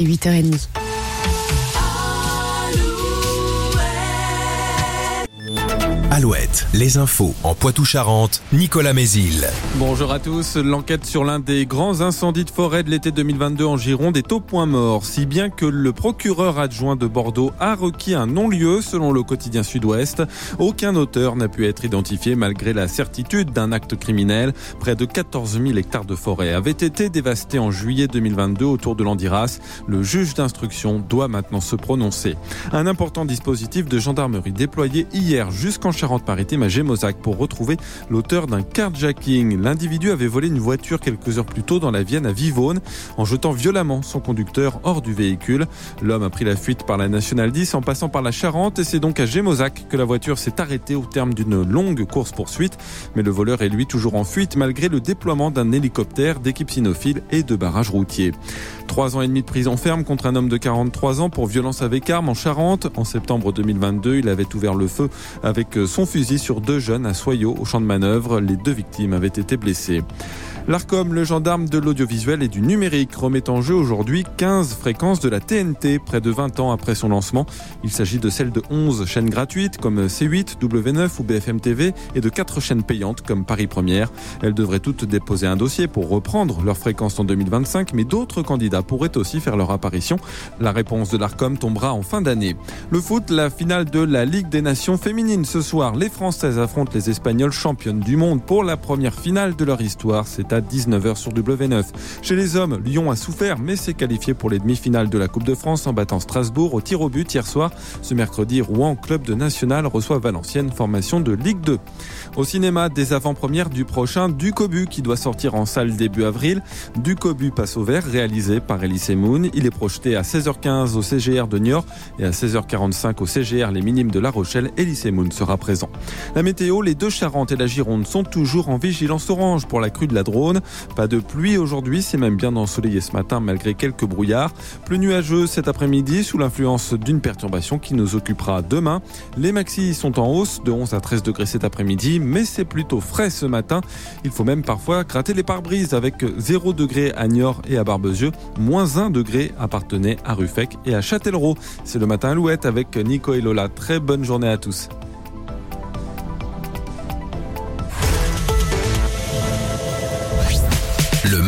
8h30. Alouette, les infos en Poitou-Charentes, Nicolas Mézil. Bonjour à tous. L'enquête sur l'un des grands incendies de forêt de l'été 2022 en Gironde est au point mort, si bien que le procureur adjoint de Bordeaux a requis un non-lieu selon le quotidien Sud-Ouest. Aucun auteur n'a pu être identifié malgré la certitude d'un acte criminel. Près de 14 000 hectares de forêt avaient été dévastés en juillet 2022 autour de l'Andiras. Le juge d'instruction doit maintenant se prononcer. Un important dispositif de gendarmerie déployé hier jusqu'en Charente-Maritime à Gémozac pour retrouver l'auteur d'un carjacking. L'individu avait volé une voiture quelques heures plus tôt dans la Vienne à Vivonne en jetant violemment son conducteur hors du véhicule. L'homme a pris la fuite par la Nationale 10 en passant par la Charente et c'est donc à Gémozac que la voiture s'est arrêtée au terme d'une longue course-poursuite. Mais le voleur est lui toujours en fuite malgré le déploiement d'un hélicoptère, d'équipes cynophiles et de barrages routiers. Trois ans et demi de prison ferme contre un homme de 43 ans pour violence avec arme en Charente. En septembre 2022, il avait ouvert le feu avec son fusil sur deux jeunes à Soyaux au champ de manœuvre. Les deux victimes avaient été blessées. L'ARCOM, le gendarme de l'audiovisuel et du numérique, remet en jeu aujourd'hui 15 fréquences de la TNT, près de 20 ans après son lancement. Il s'agit de celles de 11 chaînes gratuites comme C8, W9 ou BFM TV et de 4 chaînes payantes comme Paris Première. Elles devraient toutes déposer un dossier pour reprendre leur fréquence en 2025, mais d'autres candidats pourraient aussi faire leur apparition. La réponse de l'ARCOM tombera en fin d'année. Le foot, la finale de la Ligue des Nations féminines ce soir. Les Françaises affrontent les Espagnols championnes du monde pour la première finale de leur histoire. C'est à 19h sur W9. Chez les hommes, Lyon a souffert mais s'est qualifié pour les demi-finales de la Coupe de France en battant Strasbourg au tir au but hier soir. Ce mercredi, Rouen, club de national, reçoit Valenciennes, formation de Ligue 2. Au cinéma, des avant-premières du prochain Ducobu qui doit sortir en salle début avril. Ducobu passe au vert, réalisé par Elise Moon. Il est projeté à 16h15 au CGR de Niort et à 16h45 au CGR Les Minimes de La Rochelle. Elise Moon sera présent. La météo, les deux Charentes et la Gironde sont toujours en vigilance orange pour la crue de la Pas de pluie aujourd'hui, c'est même bien ensoleillé ce matin malgré quelques brouillards. Plus nuageux cet après-midi sous l'influence d'une perturbation qui nous occupera demain. Les maxis sont en hausse de 11 à 13 degrés cet après-midi, mais c'est plutôt frais ce matin. Il faut même parfois gratter les pare-brises avec 0 degré à Niort et à Barbezieux, moins 1 degré à Partenay, à Ruffec et à Châtellerault. C'est le matin Alouette avec Nico et Lola. Très bonne journée à tous.